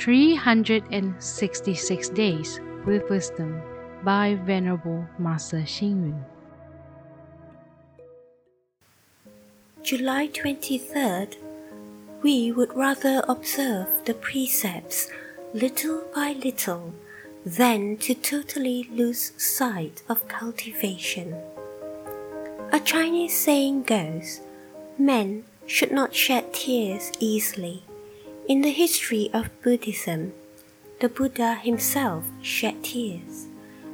366 Days with Wisdom by Venerable Master Xing Yun. July 23rd, we would rather observe the precepts little by little than to totally lose sight of cultivation. A Chinese saying goes, men should not shed tears easily. In the history of Buddhism, the Buddha himself shed tears.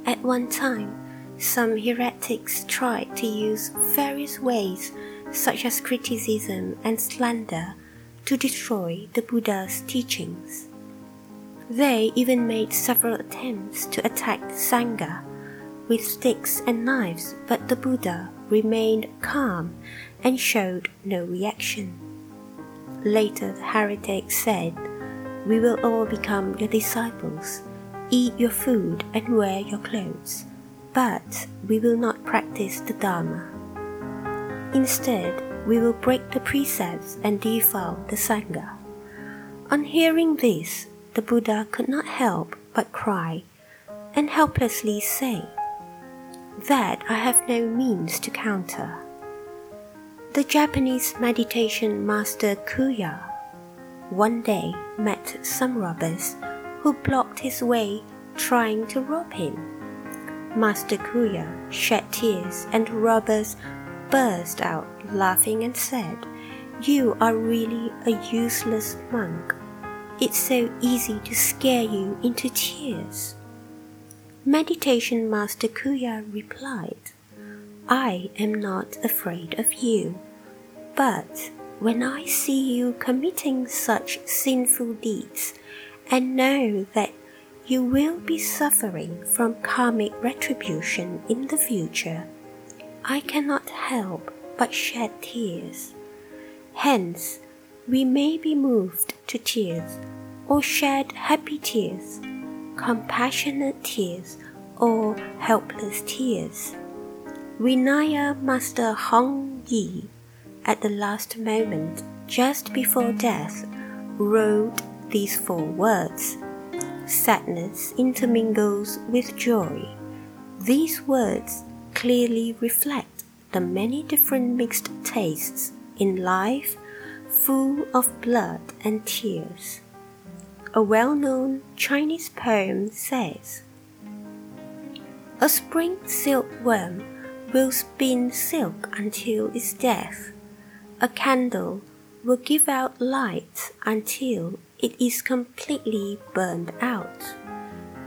At one time, some heretics tried to use various ways, such as criticism and slander, to destroy the Buddha's teachings. They even made several attempts to attack the Sangha with sticks and knives, but the Buddha remained calm and showed no reaction. Later, the heretics said, We will all become your disciples, eat your food, and wear your clothes, but we will not practice the Dharma. Instead, we will break the precepts and defile the Sangha. On hearing this, the Buddha could not help but cry and helplessly say, That I have no means to counter. The Japanese meditation master Kuya one day met some robbers who blocked his way trying to rob him. Master Kuya shed tears and robbers burst out laughing and said, You are really a useless monk. It's so easy to scare you into tears. Meditation Master Kuya replied, I am not afraid of you, but when I see you committing such sinful deeds and know that you will be suffering from karmic retribution in the future, I cannot help but shed tears. Hence, we may be moved to tears, or shed happy tears, compassionate tears, or helpless tears. Vinaya Master Hong Yi, at the last moment, just before death, wrote these four words Sadness intermingles with joy. These words clearly reflect the many different mixed tastes in life full of blood and tears. A well known Chinese poem says A spring silkworm will spin silk until its death. A candle will give out light until it is completely burned out.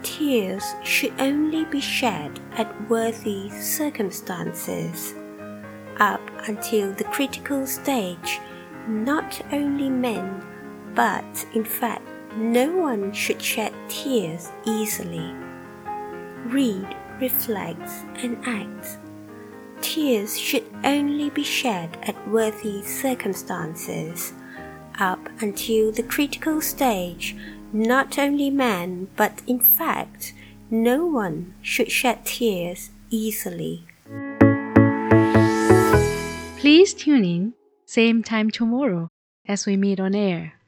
Tears should only be shed at worthy circumstances. Up until the critical stage, not only men, but in fact, no one should shed tears easily. Read, reflect, and act. Tears should only be shed at worthy circumstances. Up until the critical stage, not only men, but in fact, no one should shed tears easily. Please tune in same time tomorrow as we meet on air.